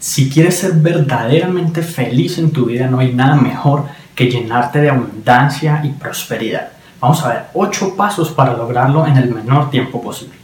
Si quieres ser verdaderamente feliz en tu vida, no hay nada mejor que llenarte de abundancia y prosperidad. Vamos a ver 8 pasos para lograrlo en el menor tiempo posible.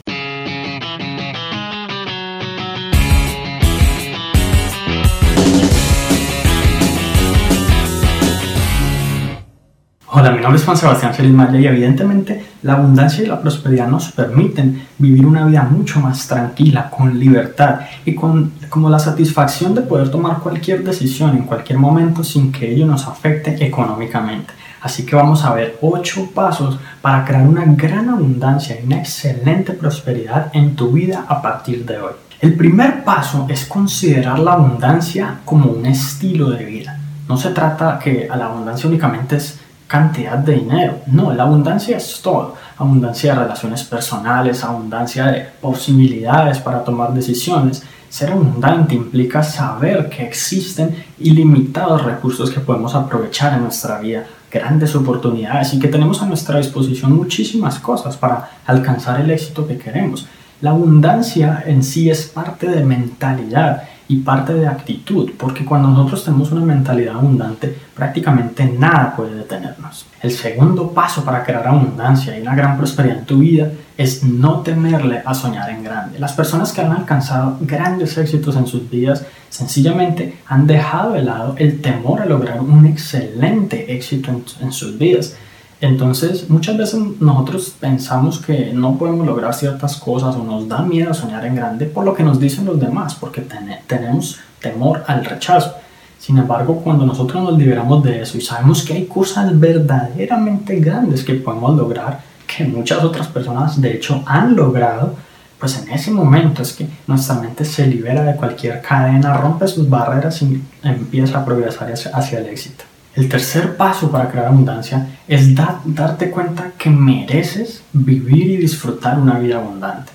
Hola, mi nombre es Juan Sebastián Feliz Maya y evidentemente la abundancia y la prosperidad nos permiten vivir una vida mucho más tranquila, con libertad y con como la satisfacción de poder tomar cualquier decisión en cualquier momento sin que ello nos afecte económicamente. Así que vamos a ver 8 pasos para crear una gran abundancia y una excelente prosperidad en tu vida a partir de hoy. El primer paso es considerar la abundancia como un estilo de vida. No se trata que la abundancia únicamente es cantidad de dinero. No, la abundancia es todo. Abundancia de relaciones personales, abundancia de posibilidades para tomar decisiones. Ser abundante implica saber que existen ilimitados recursos que podemos aprovechar en nuestra vida, grandes oportunidades y que tenemos a nuestra disposición muchísimas cosas para alcanzar el éxito que queremos. La abundancia en sí es parte de mentalidad y parte de actitud, porque cuando nosotros tenemos una mentalidad abundante, prácticamente nada puede detenernos. El segundo paso para crear abundancia y una gran prosperidad en tu vida es no temerle a soñar en grande. Las personas que han alcanzado grandes éxitos en sus vidas sencillamente han dejado de lado el temor a lograr un excelente éxito en, en sus vidas entonces, muchas veces nosotros pensamos que no podemos lograr ciertas cosas o nos da miedo soñar en grande por lo que nos dicen los demás, porque tenemos temor al rechazo. Sin embargo, cuando nosotros nos liberamos de eso y sabemos que hay cosas verdaderamente grandes que podemos lograr, que muchas otras personas de hecho han logrado, pues en ese momento es que nuestra mente se libera de cualquier cadena, rompe sus barreras y empieza a progresar hacia el éxito. El tercer paso para crear abundancia es darte cuenta que mereces vivir y disfrutar una vida abundante.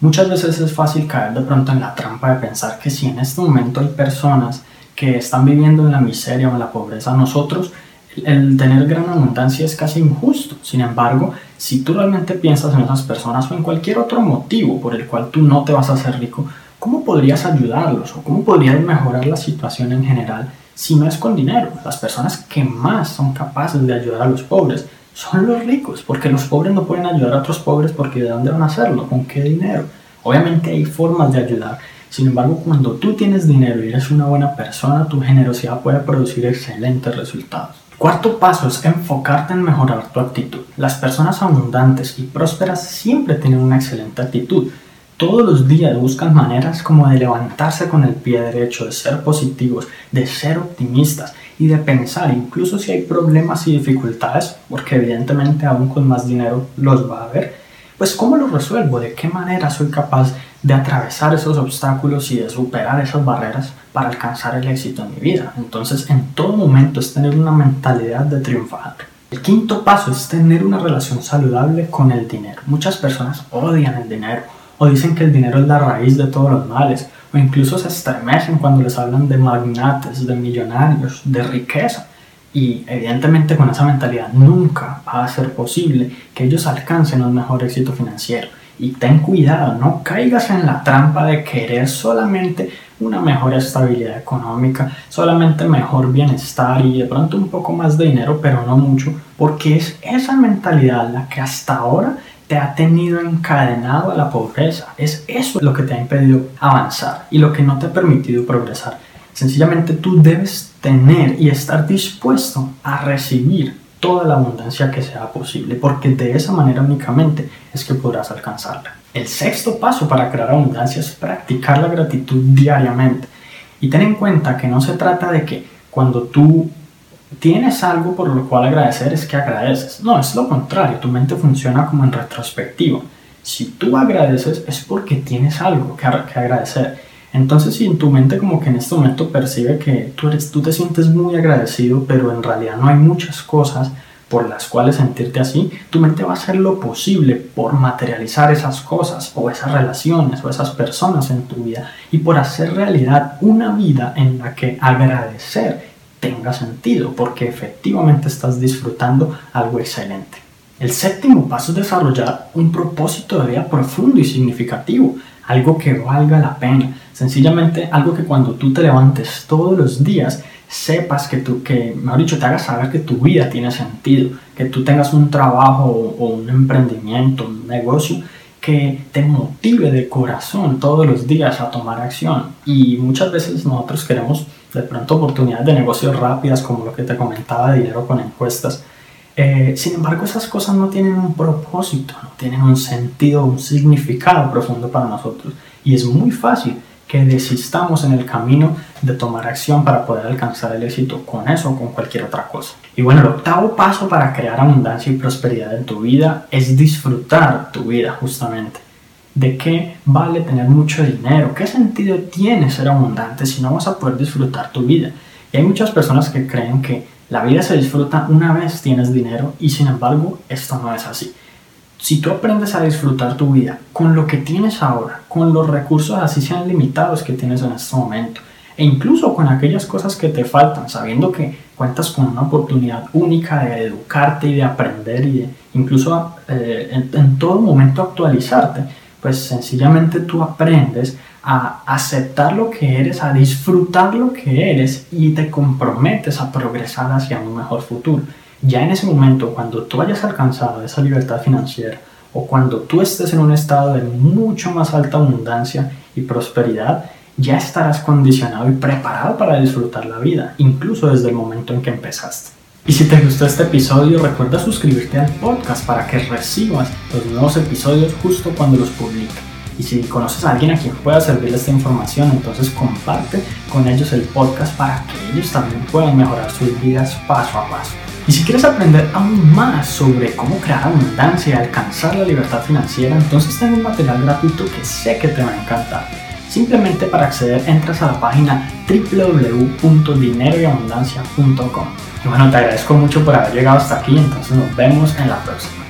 Muchas veces es fácil caer de pronto en la trampa de pensar que si en este momento hay personas que están viviendo en la miseria o en la pobreza, nosotros el tener gran abundancia es casi injusto. Sin embargo, si tú realmente piensas en esas personas o en cualquier otro motivo por el cual tú no te vas a hacer rico, ¿cómo podrías ayudarlos o cómo podrías mejorar la situación en general si no es con dinero. Las personas que más son capaces de ayudar a los pobres son los ricos, porque los pobres no pueden ayudar a otros pobres porque ¿de dónde van a hacerlo? ¿Con qué dinero? Obviamente hay formas de ayudar. Sin embargo, cuando tú tienes dinero y eres una buena persona, tu generosidad puede producir excelentes resultados. Cuarto paso es enfocarte en mejorar tu actitud. Las personas abundantes y prósperas siempre tienen una excelente actitud todos los días buscan maneras como de levantarse con el pie derecho, de ser positivos, de ser optimistas y de pensar, incluso si hay problemas y dificultades, porque evidentemente aún con más dinero los va a haber, pues cómo los resuelvo, de qué manera soy capaz de atravesar esos obstáculos y de superar esas barreras para alcanzar el éxito en mi vida. Entonces en todo momento es tener una mentalidad de triunfador. El quinto paso es tener una relación saludable con el dinero. Muchas personas odian el dinero o dicen que el dinero es la raíz de todos los males, o incluso se estremecen cuando les hablan de magnates, de millonarios, de riqueza. Y evidentemente con esa mentalidad nunca va a ser posible que ellos alcancen un mejor éxito financiero. Y ten cuidado, no caigas en la trampa de querer solamente una mejor estabilidad económica, solamente mejor bienestar y de pronto un poco más de dinero, pero no mucho, porque es esa mentalidad la que hasta ahora te ha tenido encadenado a la pobreza. Es eso lo que te ha impedido avanzar y lo que no te ha permitido progresar. Sencillamente tú debes tener y estar dispuesto a recibir toda la abundancia que sea posible, porque de esa manera únicamente es que podrás alcanzarla. El sexto paso para crear abundancia es practicar la gratitud diariamente. Y ten en cuenta que no se trata de que cuando tú tienes algo por lo cual agradecer es que agradeces. No, es lo contrario, tu mente funciona como en retrospectivo. Si tú agradeces es porque tienes algo que, agradecer. Entonces, si en tu mente como que en este momento percibe que tú, eres, tú te sientes muy agradecido, pero en realidad no hay muchas cosas por las cuales sentirte así, tu mente va a hacer lo posible por materializar esas cosas o esas relaciones o esas personas en tu vida y por hacer realidad una vida en la que agradecer tenga sentido, porque efectivamente estás disfrutando algo excelente. El séptimo paso es desarrollar un propósito de vida profundo y significativo. algo que valga la pena, sencillamente algo que cuando tú te levantes todos los días sepas que tú, que, mejor dicho, te hagas saber que tu vida tiene sentido, que tú tengas un trabajo o un emprendimiento, un negocio que te motive de corazón todos los días a tomar acción. Y muchas veces nosotros queremos de pronto oportunidades de negocios rápidas, como lo que te comentaba, dinero con encuestas. Eh, sin embargo, esas cosas no tienen un propósito, no tienen un sentido, un significado profundo para nosotros. Y es muy fácil que desistamos en el camino de tomar acción para poder alcanzar el éxito con eso o con cualquier otra cosa. Y bueno, el octavo paso para crear abundancia y prosperidad en tu vida es disfrutar tu vida justamente. ¿De qué vale tener mucho dinero? ¿Qué sentido tiene ser abundante si no vas a poder disfrutar tu vida? Y hay muchas personas que creen que la vida se disfruta una vez tienes dinero y sin embargo esto no es así. Si tú aprendes a disfrutar tu vida con lo que tienes ahora, con los recursos así sean limitados que tienes en este momento, e incluso con aquellas cosas que te faltan, sabiendo que cuentas con una oportunidad única de educarte y de aprender y de incluso eh, en, en todo momento actualizarte, pues sencillamente tú aprendes a aceptar lo que eres, a disfrutar lo que eres y te comprometes a progresar hacia un mejor futuro ya en ese momento, cuando tú hayas alcanzado esa libertad financiera o cuando tú estés en un estado de mucho más alta abundancia y prosperidad, ya estarás condicionado y preparado para disfrutar la vida, incluso desde el momento en que empezaste. Y si te gustó este episodio, recuerda suscribirte al podcast para que recibas los nuevos episodios justo cuando los publique. Y si conoces a alguien a quien pueda servirle esta información, entonces comparte con ellos el podcast para que ellos también puedan mejorar sus vidas paso a paso. Y si quieres aprender aún más sobre cómo crear abundancia y alcanzar la libertad financiera, entonces tengo un material gratuito que sé que te va a encantar. Simplemente para acceder entras a la página www.dineroyabundancia.com. Y bueno, te agradezco mucho por haber llegado hasta aquí, entonces nos vemos en la próxima.